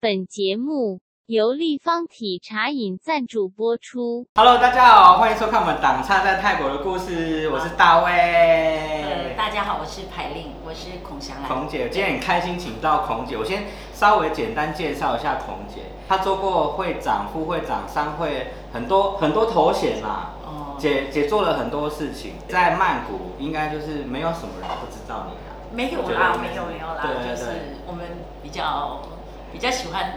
本节目由立方体茶饮赞助播出。Hello，大家好，欢迎收看我们党差在泰国的故事，我是大呃，卫。大家好，我是排令，我是孔祥兰。孔姐，今天很开心请到孔姐，我先稍微简单介绍一下孔姐，她做过会长、副会长、商会很多很多头衔啦。哦，姐姐做了很多事情，在曼谷应该就是没有什么人不知道你啊。没有啦，没有没有啦，对对就是对我们比较比较喜欢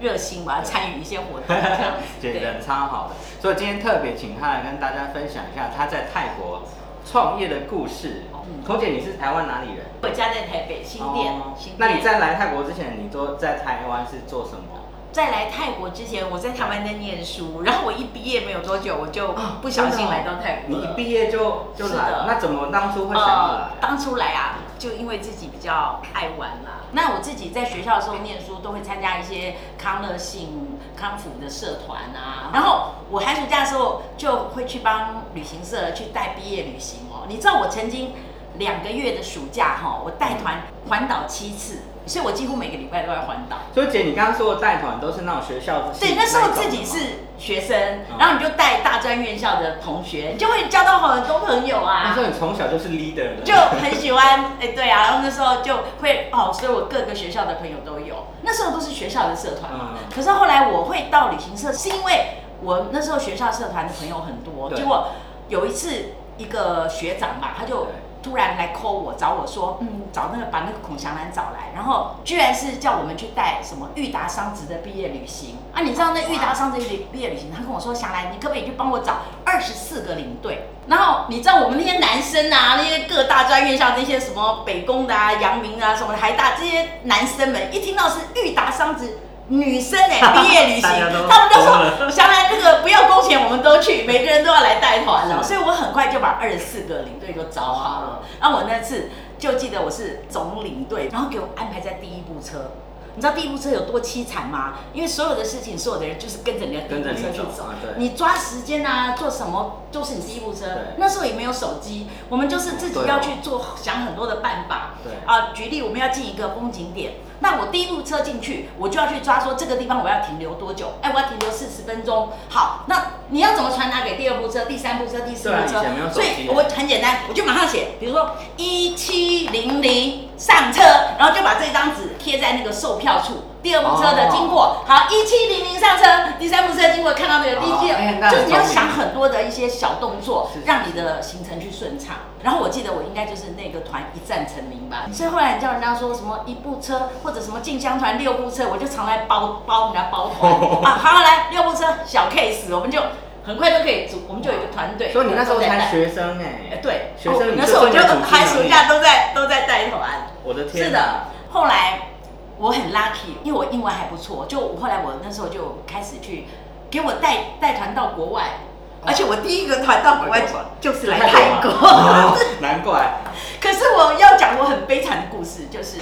热心吧，对参与一些活动这样 对人超好的，所以今天特别请他来跟大家分享一下他在泰国创业的故事。嗯姐，你是台湾哪里人？我家在台北新店哦，新店。那你在来泰国之前，你都在台湾是做什么？在来泰国之前，我在台湾在念书，然后我一毕业没有多久，我就不小心来到泰国了。你一毕业就就是来的了，那怎么当初会想要来呃？当初来啊，就因为自己比较爱玩啦。那我自己在学校的时候念书，都会参加一些康乐性、康复的社团啊。然后我寒暑假的时候就会去帮旅行社去带毕业旅行哦。你知道我曾经两个月的暑假哈、我带团环岛七次，所以我几乎每个礼拜都在环岛。所以姐，你刚刚说的带团都是那种学校的？对，那时候自己是学生嗯，然后你就带大专院校的同学，你就会交到很多朋友啊。那时候你从小就是 leader 的，就很喜欢，哎、对啊，然后那时候就会哦，所以我各个学校的朋友都有，那时候都是学校的社团嘛。嗯可是后来我会到旅行社，是因为我那时候学校社团的朋友很多，结果有一次一个学长吧，他就对突然来 call 我，找我说，嗯，找那个把那个孔祥兰找来，然后居然是叫我们去带什么裕达商职的毕业旅行啊！你知道那裕达商职旅毕业旅行，他跟我说，祥兰，你可不可以去帮我找二十四个领队？然后你知道我们那些男生啊，那些各大专院校那些什么北工的啊、阳明啊、什么台大这些男生们，一听到是裕达商职。女生哎、毕业旅行，他们都说，小兰这个不要工钱，我们都去，每个人都要来带团了，是所以我很快就把二十四个领队都找好了。然后我那次就记得我是总领队，然后给我安排在第一部车。你知道第一部车有多凄惨吗？因为所有的事情，所有的人就是跟着你的第一部车去走你走啊。你抓时间啊，做什么都是你第一部车。那时候也没有手机，我们就是自己要去做，想很多的办法。对啊，举例我们要进一个风景点，那我第一部车进去，我就要去抓说这个地方我要停留多久？哎，我要停留四十分钟。好，那你要怎么传达给第二部车、第三部车、第四部车所以我很简单，我就马上写，比如说一七零零上车，然后就把这张纸贴在那个售票处。第二部车的经过，好，一七零零上车，第三部车经过看到那个第一哦哎那就是你要想很多的一些小动作是，让你的行程去顺畅。然后我记得我应该就是那个团一战成名吧，所以后来你叫人家说什么一部车或者什么进香团六部车，我就常来包包人家包团。啊，好来六部车小 case，我们就很快就可以组，我们就有一个团队。所以你那时候才学生哎、哎，对，学生你那时候我就寒暑假都在都在带团。我的天、是的，后来我很 lucky，因为我英文还不错，就我后来我那时候就开始去给我带带团到国外，而且我第一个团到国外就是来泰国。哦难怪。可是我要讲我很悲惨的故事，就是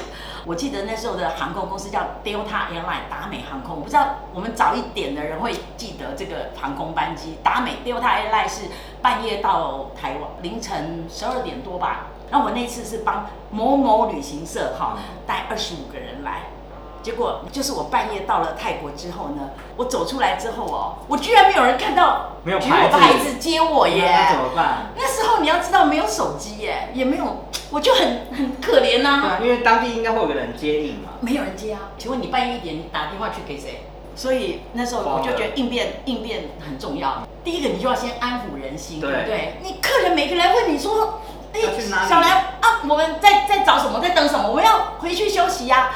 我记得那时候的航空公司叫 Delta Airline 达美航空，我不知道我们早一点的人会记得这个航空班机。达美 Delta Airline 是半夜到台湾，凌晨十二点多吧。然后我那次是帮某某旅行社哈带二十五个人来。结果就是我半夜到了泰国之后呢，我走出来之后哦，我居然没有人看到没有牌子牌子接我耶，那怎么办？那时候你要知道没有手机耶，也没有，我就很很可怜呐、因为当地应该会有个人接应嘛。没有人接啊。请问你半夜一点你打电话去给谁？所以那时候我就觉得应变应变很重要。第一个你就要先安抚人心，对对不对？你客人每个人问你说，哎小兰啊，我们在在找什么，在等什么？我们要回去休息呀、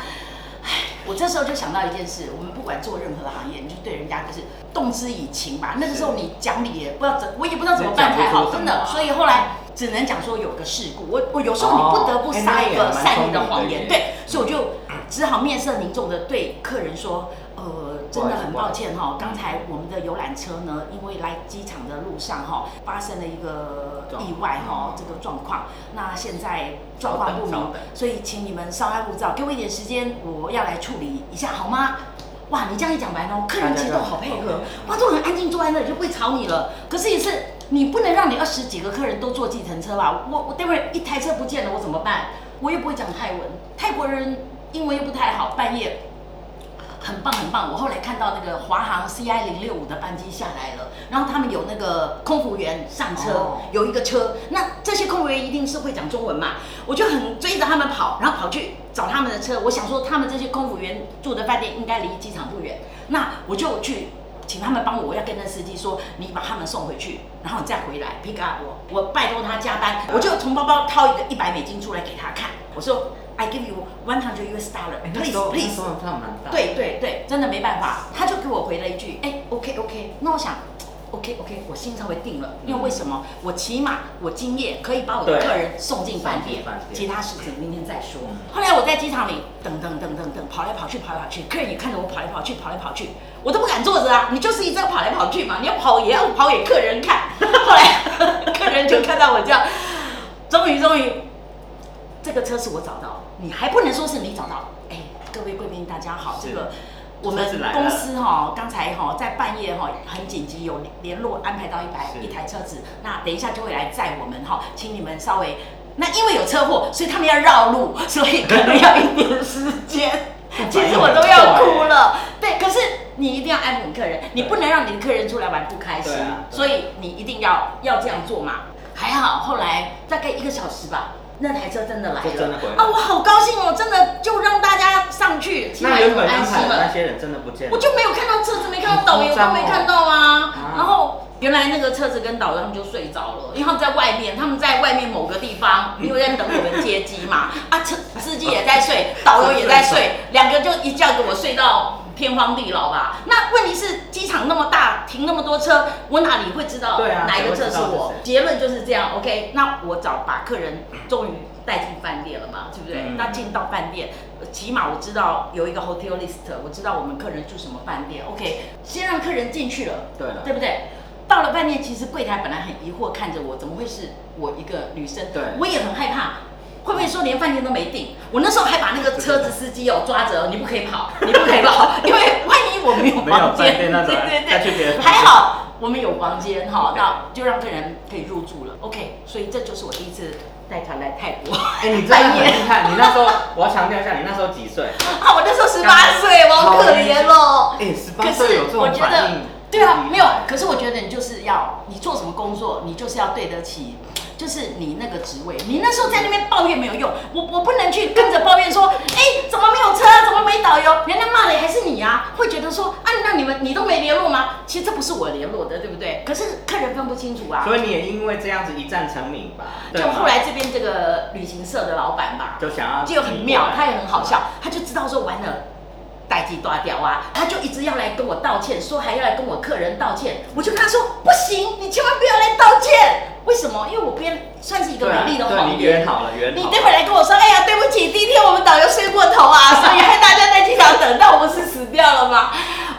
唉，我这时候就想到一件事，我们不管做任何行业，你就对人家就是动之以情吧。那个时候你讲理也不知道怎，我也不知道怎么办才好，真的。所以后来只能讲说有个事故，我我有时候你不得不撒一个善意的谎言，对，所以我就只好面色凝重的对客人说，呃，真的很抱歉哈，刚才我们的游览车呢，因为来机场的路上哈，发生了一个意外哈，这个状况，那现在状况不明所以请你们稍安勿躁，给我一点时间，我要来处理一下好吗？哇，你这样一讲完哦，客人其实都好配合，哇，都很安静坐在那里就不会吵你了。可是也是你不能让你二十几个客人都坐计程车吧？我我待会儿一台车不见了，我怎么办？我又不会讲泰文，泰国人英文又不太好，半夜很棒很棒。我后来看到那个华航 CI 零六五的班机下来了，然后他们有那个空服员上车，哦有一个车，那这些空服员一定是会讲中文嘛，我就很追着他们跑，然后跑去找他们的车。我想说，他们这些空服员住的饭店应该离机场不远，那我就去请他们帮我，我要跟那司机说，你把他们送回去，然后你再回来 pick up 我。我拜托他加班，我就从包包掏一个一百美金出来给他看，我说 I give you one hundred US dollar, 哎那时候 please please。候他蛮大，，对对对，真的没办法，他就给我回了一句，哎，OK OK，那我想。OK OK，我心稍微定了，因为为什么？我起码我今夜可以把我的客人送进饭店其他事情明天再说。嗯后来我在机场里等等等等等，跑来跑去跑来跑去，客人也看着我跑来跑去跑来跑去，我都不敢坐着啊！你就是一直要跑来跑去嘛，你要跑也要跑给客人看。后来客人就看到我这样，终于终于，这个车是我找到，你还不能说是你找到。哎，各位贵宾大家好，这个我们公司哈、刚才哈、在半夜哈、很紧急有联络安排到一台一台车子，那等一下就会来载我们哈、请你们稍微。那因为有车祸，所以他们要绕路，所以可能要一点时间。其实我都要哭了，对，可是你一定要安抚客人，你不能让你的客人出来玩不开心所以你一定要要这样做嘛。还好后来大概一个小时吧，那台车真的来就真的回来了啊，我好高兴哦，真的就让大家上去，起码那有安心了。的那些人真的不见了，我就没有看到车子，没看到导游，都没看到啊啊。然后原来那个车子跟导游他们就睡着了，因为他们在外面，他们在外面某个地方，因为在等我们接机嘛。啊，车司机也在睡，导游也在睡，两个就一觉给我睡到天荒地老吧。那问题是机场那么大，停那么多车，我哪里会知道哪一个车是我是？结论就是这样。OK，那我找把客人终于带进饭店了嘛，对不对？嗯那进到饭店，呃起码我知道有一个 hotel list，我知道我们客人住什么饭店。OK，先让客人进去了，对了，对不对？到了饭店，其实柜台本来很疑惑看着我，怎么会是我一个女生？对我也很害怕。连饭店都没订？我那时候还把那个车子司机哦抓着，你不可以跑，你不可以跑，因为万一我没有房间，对对对，还好我们有房间哈，那就让客人可以入住了。OK，所以这就是我第一次带团来泰国。哎，你真的很厉害，你那时候我要强调一下，你那时候几岁？啊，我那时候十八岁，我好可怜哦。哎，十八岁有这种我觉得反应，对啊，没有。可是我觉得你就是要，你做什么工作，你就是要对得起，就是你那个职位。你那时候在那边抱怨没有用，我我不能去跟着抱怨说，哎，怎么没有车啊，怎么没导游？人家骂的还是你啊，会觉得说，啊，那你们你都没联络吗？其实这不是我联络的，对不对？可是客人分不清楚啊。所以你也因为这样子一战成名吧？就后来这边这个旅行社的老板吧，就想要就很妙，他也很好笑，他就知道说完了。代际断掉啊，他就一直要来跟我道歉，说还要来跟我客人道歉，我就跟他说不行，你千万不要来道歉。为什么？因为我边算是一个美丽的谎言你圆。好了，圆好了。你待会来跟我说，哎呀，对不起，第一天我们导游睡过头啊，所以害大家在机场等到，我们是死掉了吗？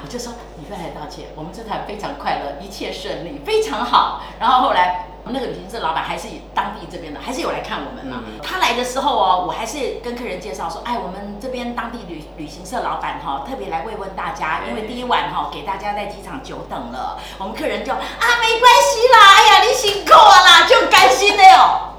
我就说你不要来道歉，我们这团非常快乐，一切顺利，非常好。然后后来我们那个旅行社老板还是当地这边的，还是有来看我们嘛。嗯他来的时候哦，我还是跟客人介绍说，哎，我们这边当地旅旅行社老板哈、特别来慰问大家，因为第一晚哈、给大家在机场久等了，我们客人就啊没关系啦，哎呀你辛苦啊啦，就甘心的哟。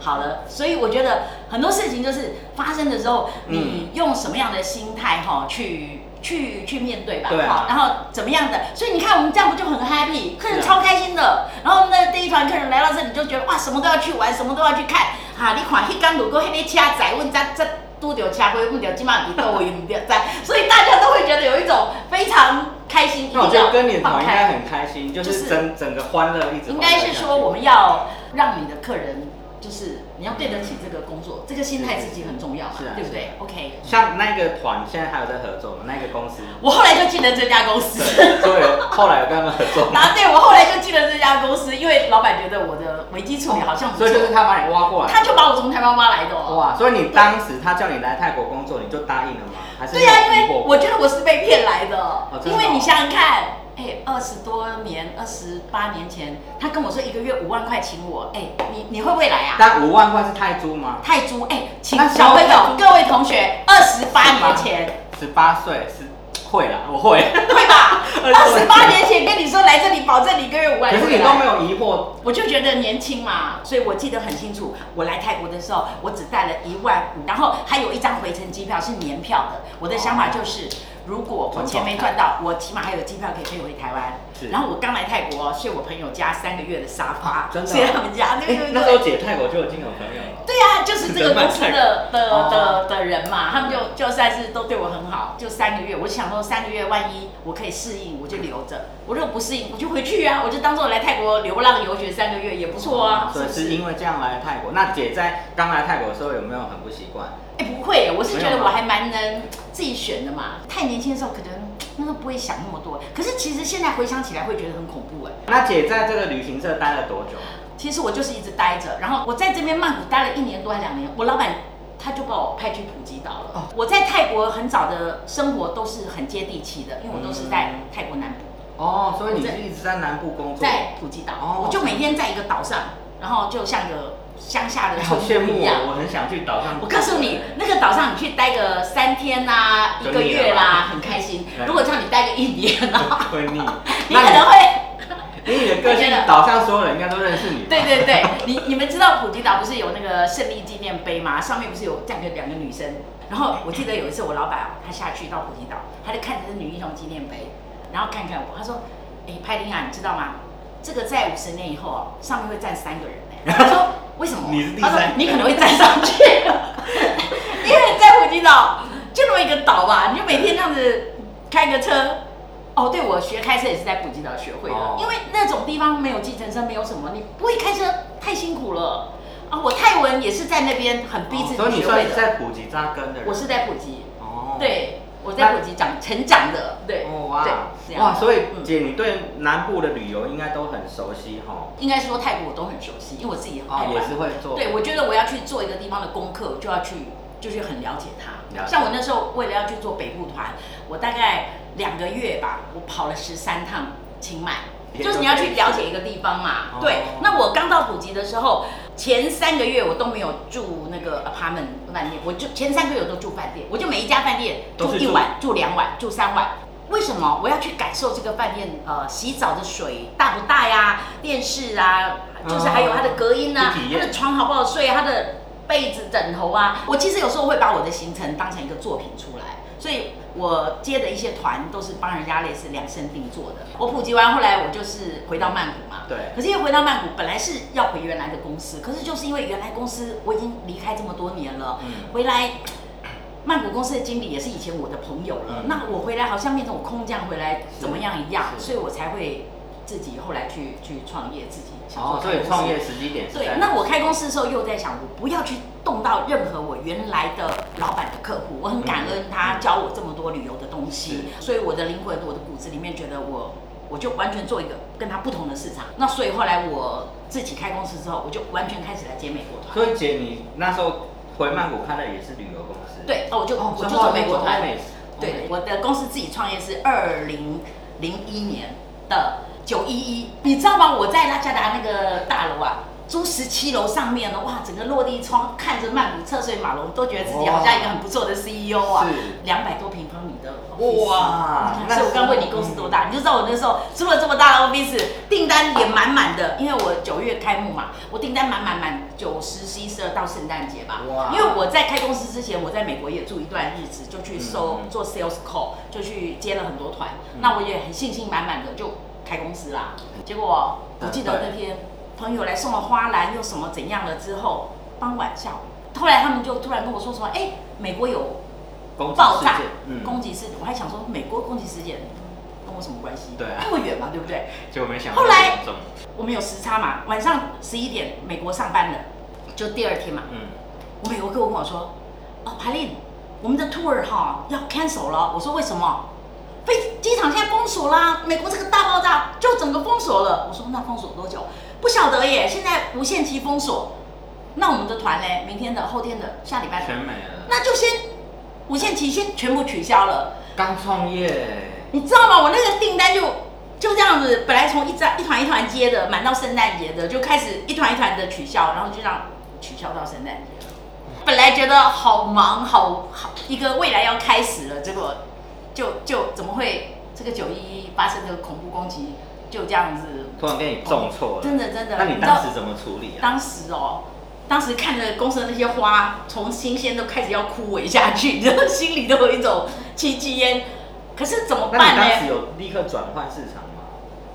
好了，所以我觉得很多事情就是发生的时候，嗯你用什么样的心态哈、去去去面对吧，对啊哈然后怎么样的，所以你看我们这样不就很 happy，客人是啊超开心的。然后那第一团客人来到这里就觉得哇，什么都要去玩，什么都要去看。哈、你看一刚如果迄个车载，问咱这拄着车祸，问着今晚伫倒位，唔着在，所以大家都会觉得有一种非常开心。那我觉得跟你放团应该开。很开心，就就是是整整个欢乐一直。应该是说我们要让你的客人，就是你要对得起这个工作，这个心态自己很重要嘛是啊，对不对？OK，像那个团现在还有在合作吗？那个公司。我后来就进了这家公司。对，所以后来有跟他们合作。答对，我后来就进了这家公司，因为老板觉得我的危机处理好像不错，所以就是他把你挖过来。他就把我从台湾挖来的哦。哇，所以你当时他叫你来泰国工作，你就答应了吗？还是对呀、因为我觉得我是被骗来的，真的哦因为你想想看，哎，二十多年、二十八年前，他跟我说一个月五万块请我，哎，你你会不会来啊？但五万块是泰铢吗？泰铢，哎，请小朋友各位同学，二十八年前，十八岁是会啦，我会。会吧？二十八年前跟你说来这里保证你一个月五万，可是你都没有疑惑，我就觉得年轻嘛，所以我记得很清楚。我来泰国的时候，我只带了一万五，然后还有一张回程机票是年票的。我的想法就是。如果我钱没赚到，我起码还有机票可以飞回台湾。然后我刚来泰国，睡我朋友家三个月的沙发，睡他们家。那时候姐泰国就有经有朋友了。对啊，就是这个公司的的的的人嘛，他们就就算是都对我很好，就三个月。我想说三个月，万一我可以适应，我就留着；我如果不适应，我就回去啊。我就当做来泰国流浪游学三个月也不错啊。所以是因为这样来泰国。那姐在刚来泰国的时候有没有很不习惯？哎，不会，我是觉得我还蛮能自己选的嘛。太年轻的时候可能那时候不会想那么多，可是其实现在回想起来会觉得很恐怖哎。那姐在这个旅行社待了多久？其实我就是一直待着，然后我在这边曼谷待了一年多还两年，我老板他就把我派去普吉岛了。哦。我在泰国很早的生活都是很接地气的，因为我都是在泰国南部。哦，所以你是一直在南部工作。在普吉岛，我就每天在一个岛上，然后就像个。乡下的好羡慕啊，我很想去岛上。我告诉你，那个岛上你去待个三天呐，一个月啦，很开心。如果叫你待个一年呢，会腻。你可能会，以你的个性，岛上所有人应该都认识你。对对对，你你们知道普吉岛不是有那个胜利纪念碑吗？上面不是有站着两个女生？然后我记得有一次我老板他下去到普吉岛，他就看着这女英雄纪念碑，然后看看我，他说：“哎，派丁啊，你知道吗？这个在五十年以后哦，上面会站三个人呢。”他说。为什么？他说你可能会站上去，因为在普吉岛就那么一个岛吧，你就每天这样子开个车。哦，对，我学开车也是在普吉岛学会的，因为那种地方没有计程车，没有什么，你不会开车太辛苦了。啊，我泰文也是在那边很逼自己学会的。所以你算是在普吉扎根的人。我是在普吉。哦。对。我在普吉长成长的，对，哇，哇，所以姐，你对南部的旅游应该都很熟悉哈。应该说泰国我都很熟悉，因为我自己也是会做。对，我觉得我要去做一个地方的功课，就要去，就是很了解它。像我那时候为了要去做北部团，我大概两个月吧，我跑了十三趟清迈。就是你要去了解一个地方嘛，对。那我刚到普吉的时候，前三个月我都没有住那个 apartment 饭店，我就前三个月我都住饭店，我就每一家饭店住一晚、住两晚、住三晚。为什么我要去感受这个饭店？呃，洗澡的水大不大呀？电视啊，就是还有它的隔音啊，它的床好不好睡？它的被子、枕头啊。我其实有时候会把我的行程当成一个作品出来，所以。我接的一些团都是帮人家类似量身定做的。我普及完，后来我就是回到曼谷嘛。对。可是因为回到曼谷，本来是要回原来的公司，可是就是因为原来公司我已经离开这么多年了，嗯回来曼谷公司的经理也是以前我的朋友了。那我回来好像变成我空降回来怎么样一样，所以我才会。自己后来去去创业，自己哦，所以创业时机点对。那我开公司的时候又在想，我不要去动到任何我原来的老板的客户，我很感恩他教我这么多旅游的东西，所以我的灵魂、我的骨子里面觉得我我就完全做一个跟他不同的市场。那所以后来我自己开公司之后，我就完全开始来接美国团。所以姐，你那时候回曼谷开的也是旅游公司？对，哦，我就我就做美国团。对，我的公司自己创业是二零零一年的。九一一，你知道吗？我在拉加达那个大楼啊，租十七楼上面呢，哇，整个落地窗看着曼谷车水马龙，都觉得自己好像一个很不错的 CEO 啊。是。两百多平方米的。哇。所以我刚问你公司多大，你就知道我那时候租了这么大的 office，订单也满满的。因为我九月开幕嘛，我订单满满满，九十、十一、十二到圣诞节吧。哇。因为我在开公司之前，我在美国也住一段日子，就去收做 sales call，就去接了很多团。那我也很信心满满的就。开公司啦，结果我记得那天朋友来送了花篮，又什么怎样了之后，傍晚下午，后来他们就突然跟我说什么，哎，美国有爆炸攻击事件，我还想说美国攻击事件跟我什么关系？对，那么远嘛，对不对？结果没想后来我们有时差嘛，晚上十一点美国上班的，就第二天嘛，嗯，我美国客户跟我说，哦，海琳，我们的 tour 哈要 cancel 了，我说为什么？飞机场现在封锁啦！美国这个大爆炸就整个封锁了。我说那封锁多久？不晓得耶。现在无限期封锁。那我们的团呢？明天的、后天的、下礼拜全没了。那就先无限期先全部取消了。刚创业，你知道吗？我那个订单就就这样子，本来从一张一团一团接的，满到圣诞节的，就开始一团一团的取消，然后就这样取消到圣诞节。本来觉得好忙，好好一个未来要开始了，结果。就就怎么会这个九一一发生这个恐怖攻击就这样子？突然给你中错了，真的真的。那你当时怎么处理啊？当时哦，当时看着公司的那些花从新鲜都开始要枯萎下去，然 后心里都有一种戚戚焉。可是怎么那办呢？你当时有立刻转换市场吗？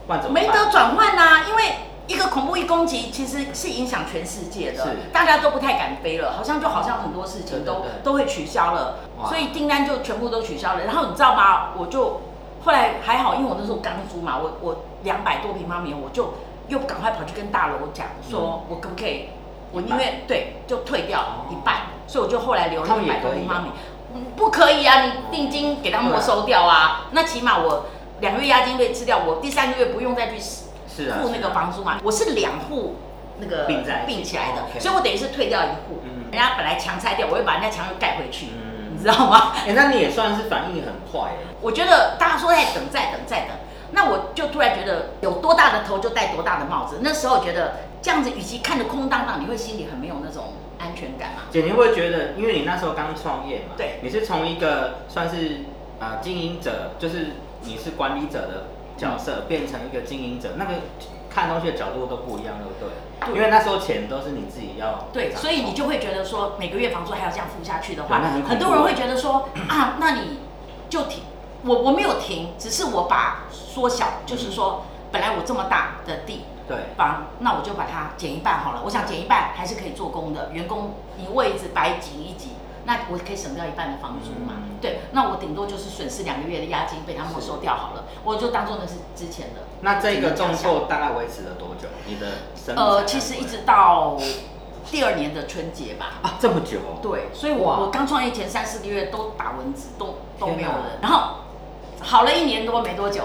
换怎么办没得转换呐，因为一个恐怖一攻击其实是影响全世界的，大家都不太敢飞了，好像就好像很多事情都都会取消了，所以订单就全部都取消了。然后你知道吗？我就后来还好，因为我那时候刚租嘛，我我两百多平方米，我就又赶快跑去跟大楼讲说，我可不可以，我宁愿对就退掉一半，所以我就后来留了一百多平方米。不可以啊！你定金给他没收掉啊，那起码我两个月押金被吃掉，我第三个月不用再去是啊，付那个房租嘛。我是两户那个并在一起并起来的哦，，OK 所以我等于是退掉一户嗯，人家本来墙拆掉，我又把人家墙又盖回去，嗯你知道吗？哎、那你也算是反应很快哎。我觉得大家说在等再等再等，那我就突然觉得有多大的头就戴多大的帽子。那时候觉得这样子，与其看着空荡荡，你会心里很没有那种安全感嘛。姐，你会不会觉得，因为你那时候刚创业嘛，对你是从一个算是呃经营者，就是你是管理者的角色，变成一个经营者，那个看东西的角度都不一样，对不对？对因为那时候钱都是你自己要对，所以你就会觉得说，每个月房租还要这样付下去的话很，很多人会觉得说啊，那你就停。我我没有停，只是我把缩小，就是说，本来我这么大的地对房，那我就把它减一半好了。我想减一半还是可以做工的，员工你位置白挤一挤，那我可以省掉一半的房租嘛。嗯对，那我顶多就是损失两个月的押金被他没收掉好了，我就当做那是之前的。那这个动只能这样作大概维持了多久？你的呃，其实一直到第二年的春节吧。啊这么久哦，对，所以我我刚创业前三四个月都打蚊子，都都没有人。然后好了一年多没多久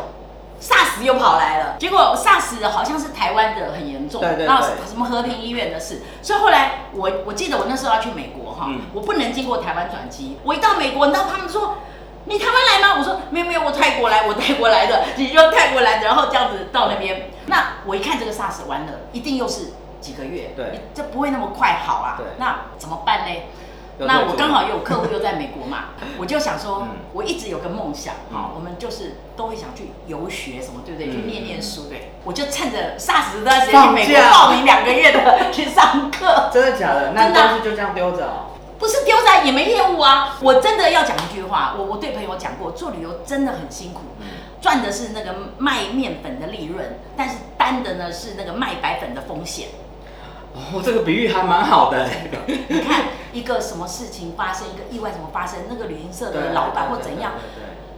，SARS 又跑来了。结果 SARS 好像是台湾的很严重，对对然后什么和平医院的事。所以后来我我记得我那时候要去美国哈，嗯我不能经过台湾转机。我一到美国，你知道他们说。你台湾来吗？我说没有没有，我泰国来，我泰国来的，你就泰国来的，然后这样子到那边。那我一看这个 SARS 完了，一定又是几个月，对，这不会那么快好啊对。那怎么办呢？那我刚好有客户又在美国嘛，我就想说嗯，我一直有个梦想，嗯好，我们就是都会想去游学什么，对不对？嗯去念念书，对。我就趁着 SARS 这段时间去美国报名两个月的去上课，真的假的？那真的啊东西就这样丢着哦。不是丢在也没业务啊。我真的要讲一句话，我我对朋友讲过，做旅游真的很辛苦，嗯赚的是那个卖面粉的利润，但是担的呢是那个卖白粉的风险。哦，这个比喻还蛮好的哎。你看一个什么事情发生，一个意外怎么发生，那个旅行社的老板或怎样，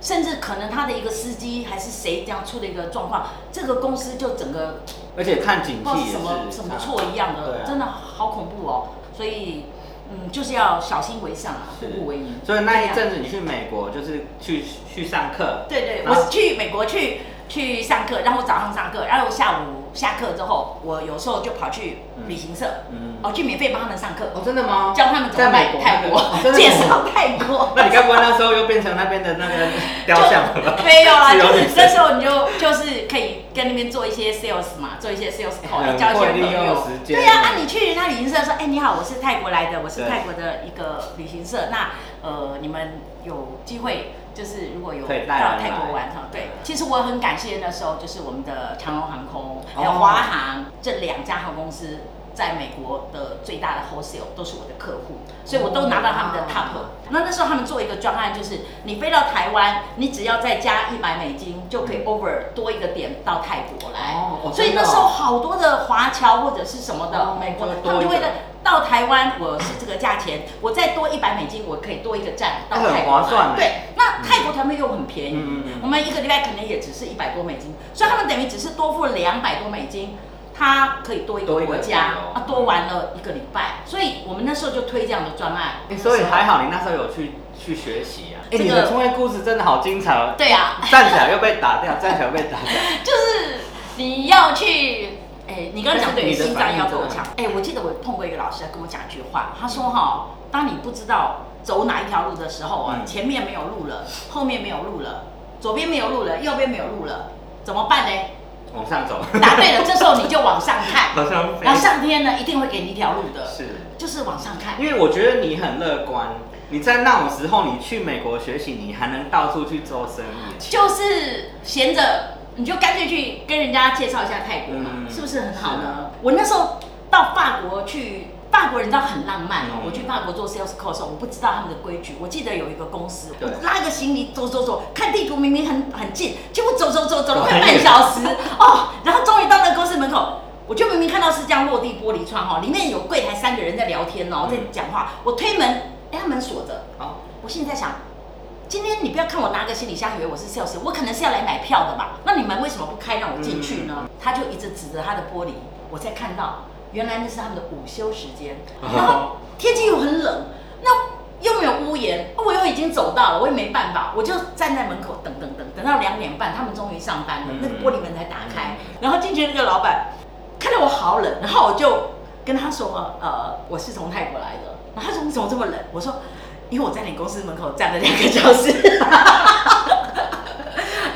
甚至可能他的一个司机还是谁这样出了一个状况，这个公司就整个而且看景什么什么啊错一样的，啊真的好恐怖哦。所以嗯，就是要小心为上啊，步步为营。所以那一阵子你去美国就是去去上课，对对，我去美国去去上课，然后早上上课，然后下午下课之后，我有时候就跑去旅行社，嗯，哦，去免费帮他们上课，哦，真的吗？教他们怎么卖泰国介绍泰国。那你该不会那时候又变成那边的那个雕像了吧？没有啦，就是那时候你就就是可以跟那边做一些 sales 嘛，做一些 sales call，很交一些朋友。对呀、啊，你去人家旅行社说，哎、你好，我是泰国来的，我是泰国的一个旅行社，那呃，你们有机会就是如果有到泰国玩哈，对，其实我很感谢那时候就是我们的长荣航空还有哦华航这两家航空公司。在美国的最大的 wholesale 都是我的客户，所以我都拿到他们的 top 哦。那那时候他们做一个专案，就是你飞到台湾，你只要再加一百美金，就可以 over 多一个点到泰国来。所以那时候好多的华侨或者是什么的、哦美国他们就会在到台湾，我是这个价钱，我再多一百美金，我可以多一个站到泰国来。划算欸对，那泰国他们又很便宜，我们一个礼拜可能也只是一百多美金，所以他们等于只是多付两百多美金。他可以多一个国家啊，多玩了一个礼拜，所以我们那时候就推这样的专案。欸所以还好你那时候有去去学习啊。哎、这个你的创业故事真的好精彩哦。对啊，站起来又被打掉，站起来又被打掉。就是你要去，哎、你刚刚讲对，你的心脏要够反应真的强。哎、我记得我碰过一个老师，他跟我讲一句话，他说哈，当你不知道走哪一条路的时候啊，嗯前面没有路了，后面没有路了，左边没有路了，右边没有路了，怎么办呢？往上走，答对了，这时候你就往上看，然后上天呢一定会给你一条路的，是，就是往上看。因为我觉得你很乐观，你在那种时候，你去美国学习，你还能到处去做生意，就是闲着，你就干脆去跟人家介绍一下泰国嘛，嗯。是不是很好呢？我那时候到法国去，法国人知道很浪漫哦。嗯我去法国做 sales call 的时候，我不知道他们的规矩。我记得有一个公司，我对拉个行李走走走，看地图明明很很近，结果走走走走了快半小时哦，然后终于到那个公司门口。我就明明看到是这样落地玻璃窗哈，里面有柜台三个人在聊天哦，在嗯讲话。我推门，哎，他门锁着。哦，我心里在想，今天你不要看我拿个行李箱，以为我是 sales，我可能是要来买票的吧？那你们为什么不开让我进去呢？他就一直指着他的玻璃，我才看到，原来那是他们的午休时间。然后天气又很冷，那又没有屋檐，我又已经走到了，我也没办法，我就站在门口等等等，等到两点半，他们终于上班了，嗯那个玻璃门才打开，然后进去那个老板看到我好冷，然后我就跟他说，呃，我是从泰国来的，然后他说你怎么这么冷？我说。因为我在你公司门口站了两个小时，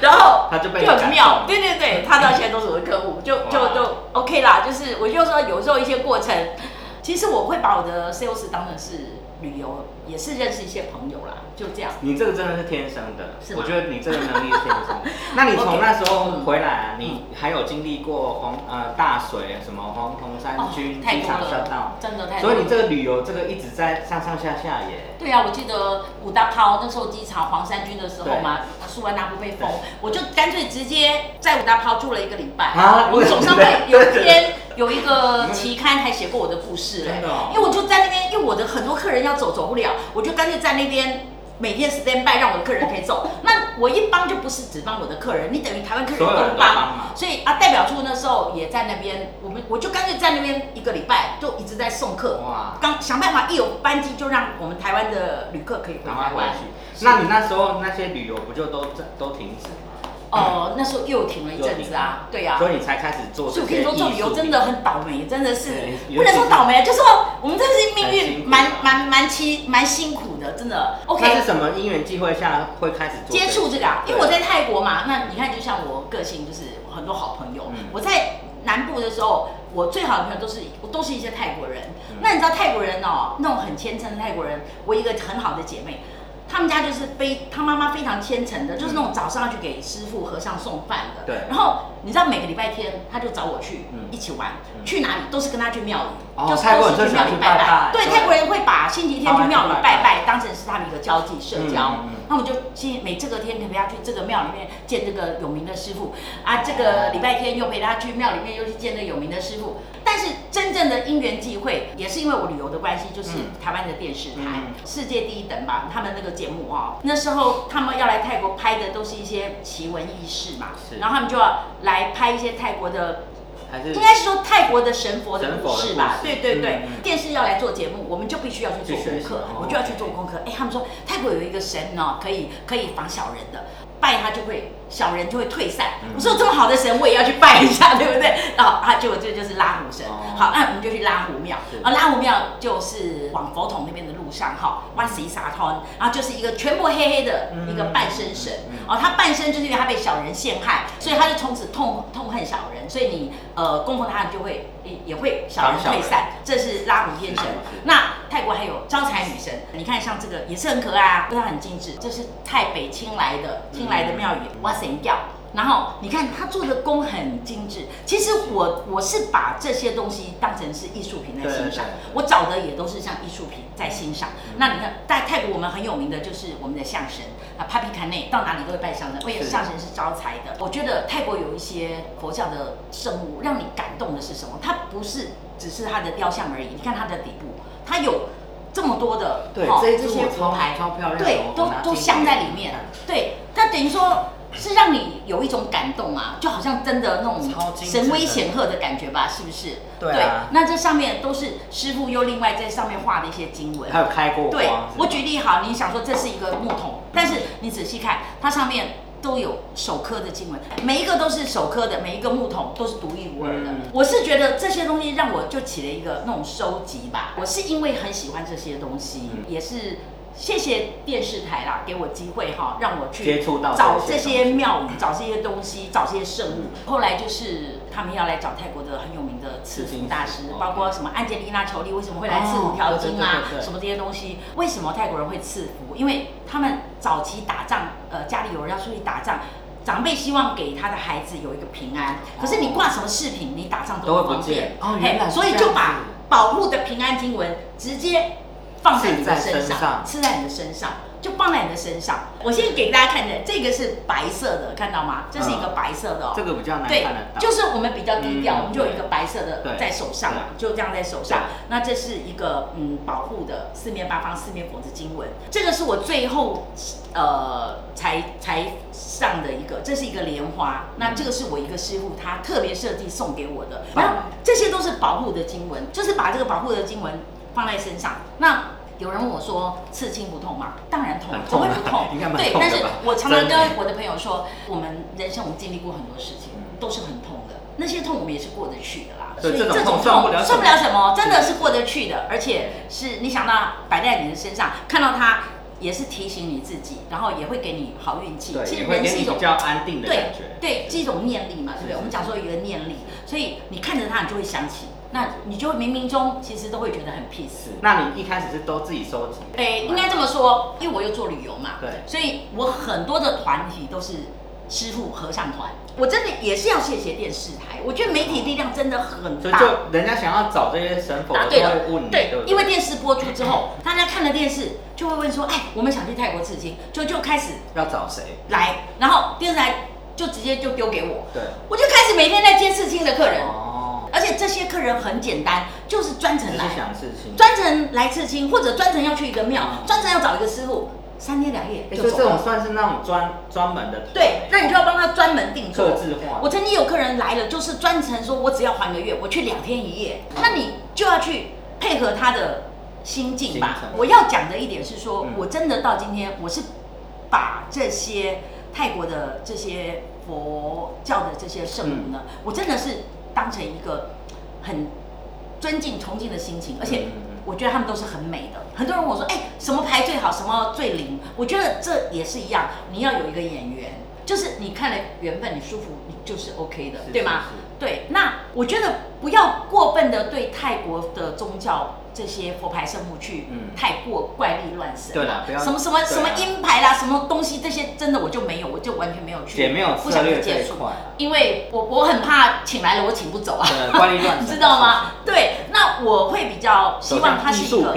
然后他就被就很妙，对对对，他到现在都是我的客户，就就就 OK 啦。就是我就说有时候一些过程，其实我会把我的 sales 当成是旅游，也是认识一些朋友啦，就这样。你这个真的是天生的是，我觉得你这个能力是天生的。那你从那时候嗯回来啊，你还有经历过黄呃大水什么黄铜山军太场 shut 了真的太。所以你这个旅游这个一直在上上下下耶。对啊，我记得五大炮那时候机场黄山军的时候嘛，苏万那不被封，我就干脆直接在五大炮住了一个礼拜。啊我们总商会有一天有一个期刊还写过我的故事嘞真的哦，因为我就在那边，因为我的很多客人要走走不了，我就干脆在那边。每天 stand by 让我的客人可以走，那我一帮就不是只帮我的客人，你等于台湾客人都帮所以啊代表处那时候也在那边，我们我就干脆在那边一个礼拜就一直在送客，哇，刚想办法一有班机就让我们台湾的旅客可以回赶快回台湾。去。那你那时候那些旅游不就都都停止吗？哦，那时候又停了一阵子啊，对呀、所以你才开始做所以我跟你说，做旅游真的很倒霉，真的是不能说倒霉，就说我们真的是命运苦蛮蛮蛮凄蛮辛苦的，真的。OK，是什么因缘际会下会开始做接触这个啊，因为我在泰国嘛，那你看，就像我个性就是很多好朋友，嗯。我在南部的时候，我最好的朋友都是都是一些泰国人。嗯。那你知道泰国人哦，那种很虔诚的泰国人，我一个很好的姐妹。他们家就是非他妈妈非常虔诚的，就是那种早上要去给师傅和尚送饭的。对然后你知道每个礼拜天他就找我去嗯。一起玩，嗯。去哪里都是跟他去庙里，哦就是都是去庙里拜拜。对，泰国人会把星期天去庙里拜拜。拜当成是他们一个交际社交。那我就今每这个天陪他去这个庙里面见这个有名的师傅。啊，这个礼拜天又陪他去庙里面又去见那个有名的师傅。但是真正的因缘际会，也是因为我旅游的关系，就是嗯。台湾的电视台、嗯。世界第一等吧，他们那个节目哦，那时候他们要来泰国拍的都是一些奇闻异事嘛是，然后他们就要来拍一些泰国的还是应该是说泰国的神佛的故事吧，事。对对对，嗯嗯电视要来做节目，我们就必须要去做功课，哦我就要去做功课。哎，他们说泰国有一个神哦，可以可以防小人的，拜他就会小人就会退散。嗯我说这么好的神，我也要去拜一下，对不对？哦，啊，结果这就是拉胡神。哦好，那我们就去拉胡庙。啊，拉胡庙就是往佛统那边的路上哈，哇西沙滩，然后就是一个全部黑黑的嗯一个半身神。嗯哦，他半身就是因为他被小人陷害，所以他就从此痛痛恨小人，所以你呃供奉他，你就会也也会小人退散。这是拉姆天神。那泰国还有招财女神，你看像这个也是很可爱啊，非常很精致。这是泰北清来的清来的庙宇，哇神教。然后你看他做的工很精致，其实我我是把这些东西当成是艺术品在欣赏我找的也都是像艺术品在欣赏。那你看在泰国我们很有名的就是我们的象神啊，Papi k a n e 到哪里都会拜象神，因为是象神是招财的。我觉得泰国有一些佛教的圣物，让你感动的是什么？它不是只是它的雕像而已，你看它的底部，它有这么多的对哦这一支我些佛牌，超超漂亮对，都都镶在里面了。对，它等于说是让你有一种感动啊，就好像真的那种神威显赫的感觉吧，是不是？对啊那这上面都是师傅又另外在上面画的一些经文还。有开过对，我举例好，你想说这是一个木桶，但是你仔细看，它上面都有手刻的经文，每一个都是手刻的，每一个木桶都是独一无二的。嗯我是觉得这些东西让我就起了一个那种收集吧。我是因为很喜欢这些东西，嗯也是谢谢电视台啦，给我机会哈，让我去接触到找这这些些庙宇，找这些东西，找这些圣物。后来就是他们要来找泰国的很有名的刺刺青大师，包括什么安吉丽娜·裘丽为什么会来刺五条筋啊什么这些东西。为什么泰国人会赐福？因为他们早期打仗，呃，家里有人要出去打仗。长辈希望给他的孩子有一个平安，可是你挂什么饰品，你打仗都会不不方便见哦原来所以就把保护的平安经文直接放在你的身上身上，刺在你的身上，就放在你的身上。我先给大家看的，这个是白色的，看到吗？这是一个白色的哦。这个比较难看得，到。就是我们比较低调，嗯我们就有一个白色的在手上嘛，就这样在手上。那这是一个嗯保护的四面八方四面佛的经文，这个是我最后呃才才上的一个，这是一个莲花。那这个是我一个师傅他特别设计送给我的，棒然后这些都是保护的经文，就是把这个保护的经文放在身上。那有人问我说刺青不痛吗？当然痛很，怎么会不痛？对，但是我常常跟我的朋友说，我们人生我们经历过很多事情，都是很痛的。那些痛我们也是过得去的啦，所以这种痛算不了什么真的是过得去的，而且是你想到摆在你的身上，看到它也是提醒你自己，然后也会给你好运气。其实人是一种比较安定的对感觉。对，是一种念力嘛，对不对？我们讲说一个念力，所以你看着它，你就会想起，那你就冥冥中其实都会觉得很 peace。那你一开始是都自己收集？哎，应该这么说，因为我又做旅游嘛，对所以我很多的团体都是师傅合唱团。我真的也是要谢谢电视台，我觉得媒体力量真的很大。所以就人家想要找这些神佛，都答对问你，对，对？对因为电视播出之后，大家看了电视就会问说，哎，我们想去泰国刺青，就就开始要找谁？来，然后电视台就直接就丢给我，对，我就开始每天在接刺青的客人，哦，而且这些客人很简单，就是专程来只是，想刺青。专程来刺青，或者专程要去一个庙，嗯专程要找一个师傅，三天两夜哎所以这种。算是那种专专门的对，那你就要帮他专门定做特。制化。我曾经有客人来了，就是专程说我只要还个月，我去两天一夜，那你就要去配合他的心境吧。我要讲的一点是说，嗯我真的到今天，我是把这些泰国的这些佛教的这些圣物呢，我真的是当成一个很尊敬、崇敬的心情，而且我觉得他们都是很美的。很多人问我说：“哎、什么牌最好？什么最灵？”我觉得这也是一样，你要有一个演员，就是你看了缘分，你舒服，你就是 OK 的，是对吗？对，那我觉得不要过分的对泰国的宗教这些佛牌圣物去嗯。太过怪力乱神。啊，对啦不要什么什么啊。什么阴牌啦，什么东西这些真的我就没有，我就完全没有去，也没有不想去接触。因为我我很怕请来了我请不走啊，对，怪力乱神，知道吗？对，那我会比较希望它是一个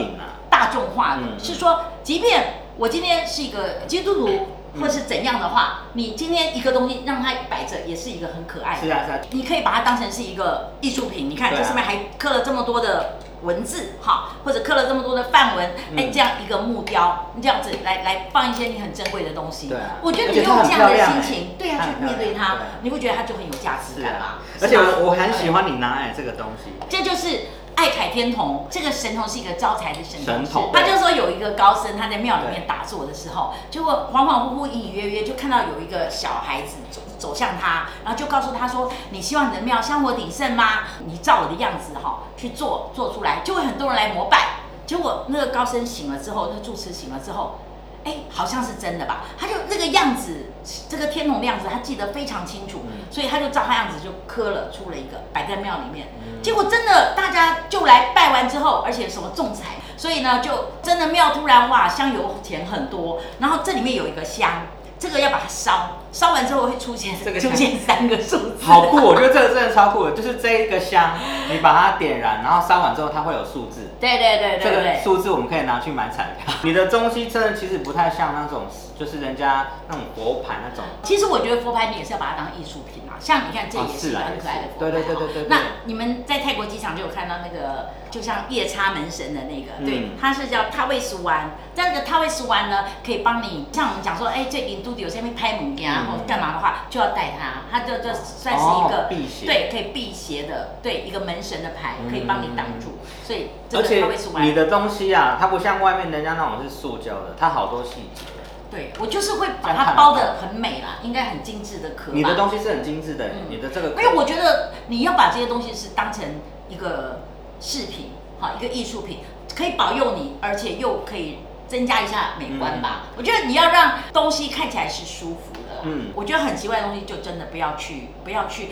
大众化的，嗯是说，即便我今天是一个基督徒，嗯。或是怎样的话，你今天一个东西让它摆着，也是一个很可爱的。是啊是啊，你可以把它当成是一个艺术品，你看对啊。这上面还刻了这么多的文字，哈，或者刻了这么多的范文，哎、嗯这样一个木雕，你这样子来来放一些你很珍贵的东西。对啊。我觉得你用这样的心情，对啊，去面对它你会觉得它就很有价值是感吗啊？，而且我我很喜欢你拿哎这个东西，这就是爱凯天童，这个神童是一个招财的神童。神童他就说有一个高僧，他在庙里面打坐的时候，结果恍恍惚惚、隐隐约约就看到有一个小孩子走走向他，然后就告诉他说：“你希望你的庙香火鼎盛吗？你照我的样子哈去做，做出来就会很多人来膜拜。”结果那个高僧醒了之后，那住持醒了之后，哎，好像是真的吧？他就那个样子，这个天童的样子，他记得非常清楚，嗯所以他就照他样子就刻了出了一个，摆在庙里面。嗯结果真的大家就来拜完之后，而且什么仲裁，所以呢，就真的庙突然哇香油钱很多，然后这里面有一个香，这个要把它烧，烧完之后会出现这个香出现三个数字，好酷，我觉得这个真的超酷的，就是这一个香，你把它点燃，然后烧完之后它会有数字，对对对对这个。数字我们可以拿去买彩票。你的东西真的其实不太像那种，就是人家那种佛牌那种。其实我觉得佛牌你也是要把它当艺术品啊，像你看这也是很可爱的佛牌、对对对对对对那你们在泰国机场就有看到那个，就像夜叉门神的那个，嗯对，它是叫他位苏湾。这样的他位苏湾呢，可以帮你，像我们讲说，哎，最近都有下面拍猛件啊，嗯或干嘛的话，就要带它，它就就算是一个、哦辟邪对，可以辟邪的，对，一个门神的牌，可以帮你挡住。所以这个而且你，的东西啊，它不像外面人家那种是塑胶的，它好多细节。对我就是会把它包的很美啦，应该很精致的壳。你的东西是很精致的，嗯你的这个因为我觉得你要把这些东西是当成一个饰品，好一个艺术品，可以保佑你，而且又可以增加一下美观吧。我觉得你要让东西看起来是舒服的。嗯我觉得很奇怪的东西就真的不要去，不要去。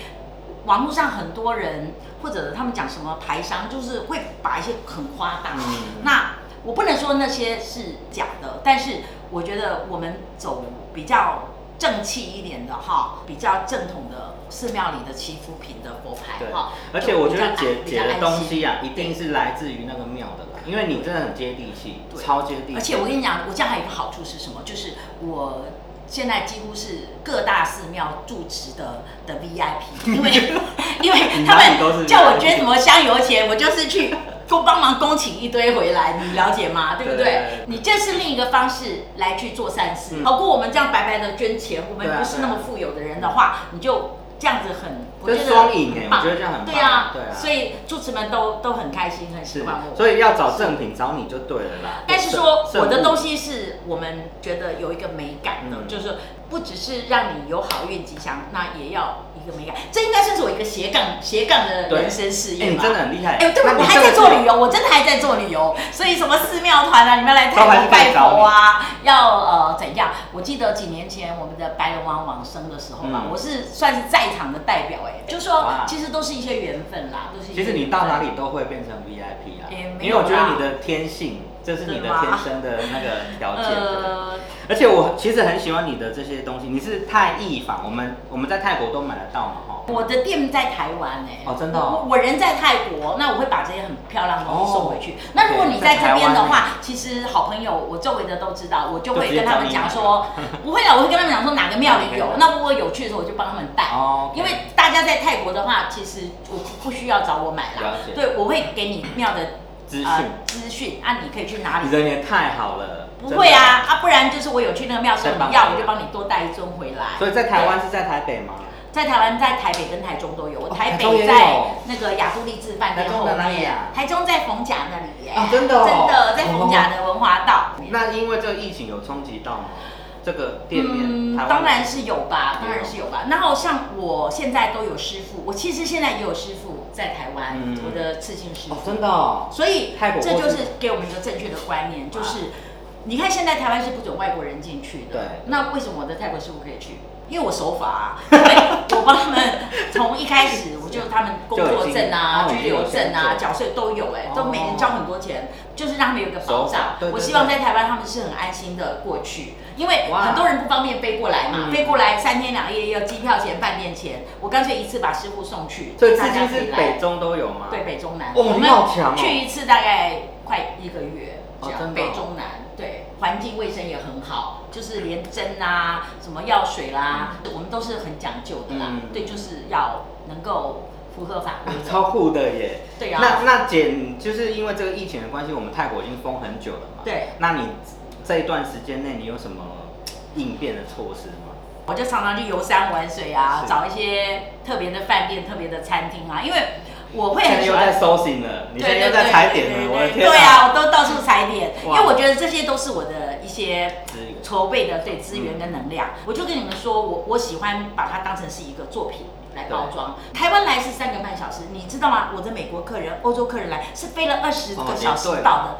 网络上很多人或者他们讲什么台商，就是会把一些很夸大。嗯那我不能说那些是假的，但是我觉得我们走比较正气一点的哈，比较正统的寺庙里的祈福品的佛牌对哈。，而且我觉得就姐姐的东西啊，一定是来自于那个庙的啦，因为你真的很接地气，对超接地气。而且我跟你讲，我这样还有一个好处是什么？就是我现在几乎是各大寺庙住持的的 VIP，因为因为他们叫我捐什么香油钱，我就是去多 帮忙恭请一堆回来，你了解吗？对不对？对你这是另一个方式来去做善事，嗯好过我们这样白白的捐钱。我们不是那么富有的人的话，你就这样子很，我觉得双赢我觉得这样很棒。对啊，对啊，所以主持们都都很开心，很喜欢我。，所以要找正品，找你就对了啦。但是说我的东西是我们觉得有一个美感的，嗯就是不只是让你有好运吉祥，那也要一个美感。这应该算是我一个斜杠斜杠的对人生事业吧。真的很厉害。哎、对，我还在做旅游，我真的还在做旅游，所以什么寺庙团啊，你们要来泰国拜佛啊，要呃怎样？我记得几年前我们的白龙王往生的时候嘛，嗯我是算是在场的代表、哎，就说哇其实都是一些缘分啦，都是其实你到哪里都会变成 VIP 啊，因为我觉得你的天性，这是你的天生的那个条件。呃，而且我其实很喜欢你的这些东西，你是泰艺坊，我们我们在泰国都买得到嘛，哈。我的店在台湾哎、哦真的哦我我人在泰国，那我会把这些很漂亮的东西送回去。哦那如果你在这边的话，其实好朋友我周围的都知道，我就会跟他们讲说，不会了，我会跟他们讲说哪个庙里有那如果有趣的时候，我就帮他们带。哦因为大家在泰国的话，其实我不需要找我买啦了，对，我会给你庙的资讯呃资讯啊，你可以去哪里你人也太好了。不会啊，啊，不然就是我有去那个庙说你要，我就帮你多带一尊回来。所以在台湾是在台北吗？在台湾，在台北跟台中都有。我哦台北在那个雅都丽致饭店后台中在哪里面啊，台中在逢甲那里耶。啊真的哦真的在逢甲的文华道。那因为这个疫情有冲击到吗？这个店面，当然是有吧，当然是有有吧。然后像我现在都有师傅，我其实现在也有师傅在台湾，嗯我的刺青师。真的哦。所以泰国这就是给我们一个正确的观念，就是你看现在台湾是不准外国人进去的，对那为什么我的泰国师傅可以去？因为我守法啊，因 为我帮他们从一开始我就他们工作证啊、居留证啊、哦缴税都有哎、哦都每年交很多钱，就是让他们有一个保障对。我希望在台湾他们是很安心的过去，因为很多人不方便飞过三天两夜要机票钱、饭店钱，我干脆一次把师傅送去，所以刺大家是可以来北中都有吗？对，北中南。哦你好强哦去一次大概快一个月，这样、哦真的哦北中南。对，环境卫生也很好，就是连针啊、什么药水啦，我们都是很讲究的啦。嗯对，就是要能够符合法规的。超酷的耶！对啊那那姐，你就是因为这个疫情的关系，我们泰国已经封很久了嘛。对。那你这一段时间内，你有什么应变的措施吗？我就常常去游山玩水啊，找一些特别的饭店、特别的餐厅啊，因为我会很喜欢。在搜寻了，你现在在踩点了，我的天对啊，我都到处踩点，因哇为我觉得这些都是我的一些筹备的对资源跟能量。我就跟你们说，我我喜欢把它当成是一个作品来包装。台湾来是三个半小时，你知道吗？我的美国客人、欧洲客人来是飞了二十哦个小时到的。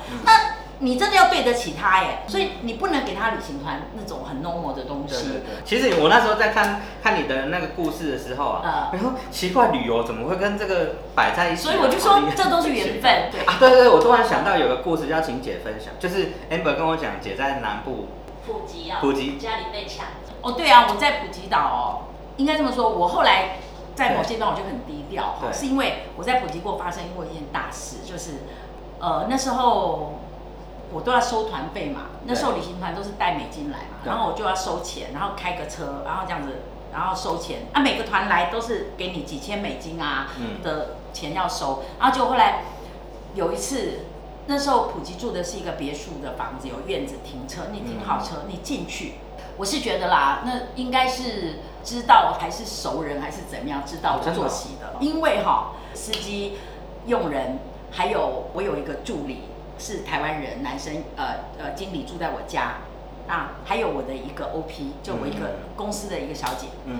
你真的要对得起他耶，所以你不能给他旅行团那种很 normal 的东西。对对对，其实我那时候在看看你的那个故事的时候啊，呃然后奇怪旅游怎么会跟这个摆在一起啊？所以我就说这都是缘分，对。啊，对对对，我突然想到有个故事要请姐分享，就是 Amber 跟我讲，姐在南部普吉啊，普吉家里被抢，哦，对啊，我在普吉岛哦，应该这么说，我后来在某阶段我就很低调，对是因为我在普吉过发生过一件大事，就是呃那时候我都要收团费嘛，那时候旅行团都是带美金来嘛，然后我就要收钱，然后开个车，然后这样子。然后收钱啊，每个团来都是给你几千美金啊嗯。的钱要收，然后就后来有一次，那时候普吉住的是一个别墅的房子，有院子停车，你停好车，你进去，我是觉得啦，那应该是知道还是熟人还是怎么样知道我作息的，因为哈司机、佣人，还有我有一个助理是台湾人，男生，呃呃，经理住在我家，啊，还有我的一个 OP，就我一个嗯。公司的一个小姐，嗯，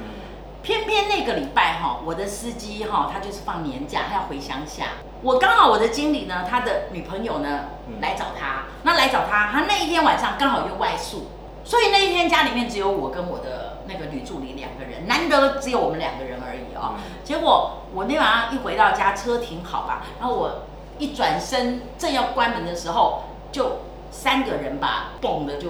偏偏那个礼拜哈，我的司机哈，他就是放年假，他要回乡下。我刚好我的经理呢，他的女朋友呢嗯。来找他，那来找他，他那一天晚上刚好又外宿，所以那一天家里面只有我跟我的那个女助理两个人，难得只有我们两个人而已哦。结果我那晚上一回到家，车停好吧，然后我一转身正要关门的时候，就三个人吧，嘣的就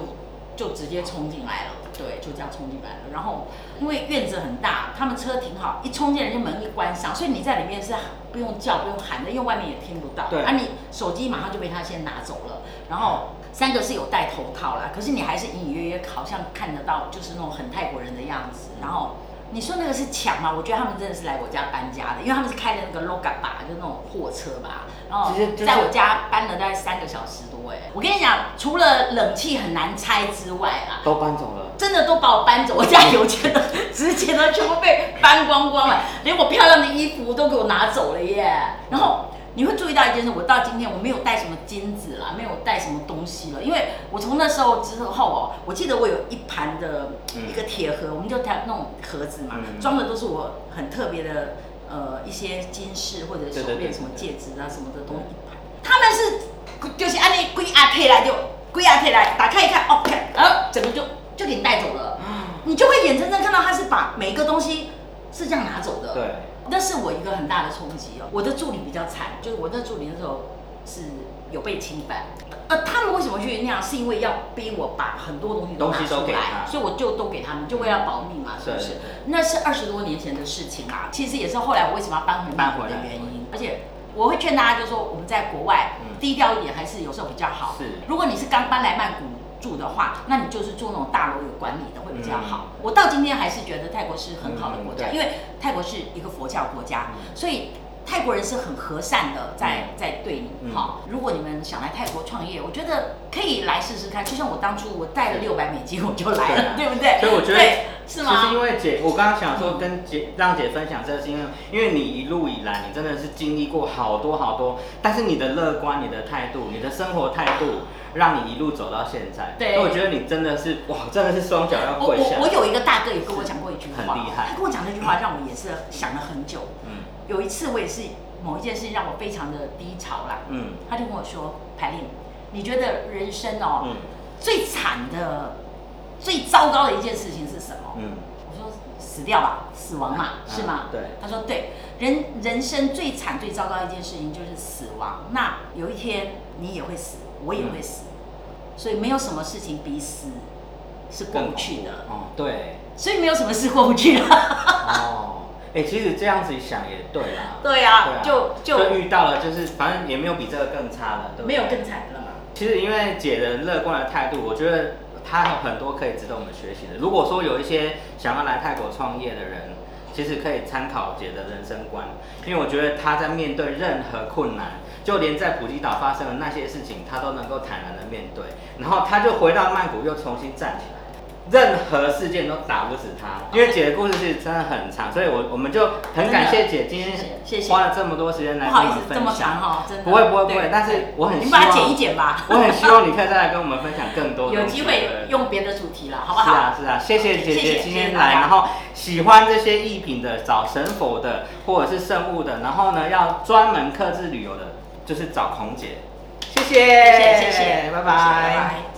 就直接冲进来了，对，就这样冲进来了。然后因为院子很大，他们车停好，一冲进来就门一关上，所以你在里面是不用叫、不用喊的，因为外面也听不到。对啊，你手机马上就被他先拿走了，然后。三个是有戴头套啦，可是你还是隐隐约约好像看得到，就是那种很泰国人的样子。然后你说那个是抢吗？我觉得他们真的是来我家搬家的，因为他们是开的那个 Loga 吧，就那种货车吧，然后在我家搬了大概三个小时多。哎，我跟你讲，除了冷气很难拆之外啊，都搬走了。真的都把我搬走，我家有钱的、值钱的全部被搬光光了，连我漂亮的衣服都给我拿走了耶。然后你会注意到一件事，我到今天我没有带什么金子啦，没有带什么东西了，因为我从那时候之后哦，我记得我有一盘的嗯一个铁盒，我们就带那种盒子嘛，嗯装的都是我很特别的呃一些金饰或者手链、什么戒指啊什么的东西。他们是就是按那龟阿贴来就龟阿贴来，打开一看，，OK，，然后整个就就给你带走了。你就会眼睁睁看到他是把每一个东西是这样拿走的。，对，那是我一个很大的冲击哦。我的助理比较惨，就是我那助理那时候是有被侵犯。呃，他们为什么去那样？是因为要逼我把很多东西都拿出来，他所以我就都给他们，就为了保密嘛，是不是？那是二十多年前的事情啦。其实也是后来我为什么要搬回曼谷的搬回来原因，而且。我会劝大家，就是说我们在国外嗯低调一点，还是有时候比较好。是如果你是刚搬来曼谷住的话，那你就是住那种大楼有管理的会比较好。嗯。我到今天还是觉得泰国是很好的国家，嗯因为泰国是一个佛教国家，所以泰国人是很和善的在，在对你。嗯好，如果你们想来泰国创业，我觉得可以来试试看。就像我当初我带了六百美金我就来了，对不对？所以我觉得对是吗？其实因为姐，我刚刚想说跟姐让姐分享这个，是因为因为你一路以来，你真的是经历过好多好多，但是你的乐观、你的态度、你的生活态度，让你一路走到现在。对所以我觉得你真的是哇，真的是双脚要我跪下。我我有一个大哥也跟我讲过一句话，很厉害他跟我讲这句话让我也是想了很久。嗯有一次我也是某一件事情让我非常的低潮啦，嗯他就跟我说：“排练，你觉得人生哦、嗯最惨的、最糟糕的一件事情是什么？”嗯，我说：“死掉吧，死亡嘛，嗯是吗？”对。他说：“对，人人生最惨、最糟糕的一件事情就是死亡。那有一天你也会死，我也会死，所以没有什么事情比死是过更不去的。哦，对。所以没有什么事过不去的。哦，哎、其实这样子想也对啦。对啊，对啊，就就遇到了，就是反正也没有比这个更差的，对没有更惨的了嘛。其实因为姐的乐观的态度，我觉得她有很多可以值得我们学习的。如果说有一些想要来泰国创业的人，其实可以参考姐的人生观，因为我觉得她在面对任何困难，就连在普吉岛发生的那些事情，她都能够坦然的面对。然后她就回到曼谷，又重新站起来。任何事件都打不死他，因为姐的故事是真的很长，所以我我们就很感谢姐今天花了这么多时间来不好意思，跟我们分这么长享。哈，真的。不会不会不会但是我很你把它希望剪一剪吧。我很希望你可以再来跟我们分享更多的。有机会用别的主题了，好不好？是啊是啊，谢谢姐姐今天来，然后喜欢这些艺品的，找神佛的或者是圣物的，然后呢要专门克制旅游的，就是找孔姐。谢谢，谢谢谢谢，拜拜拜。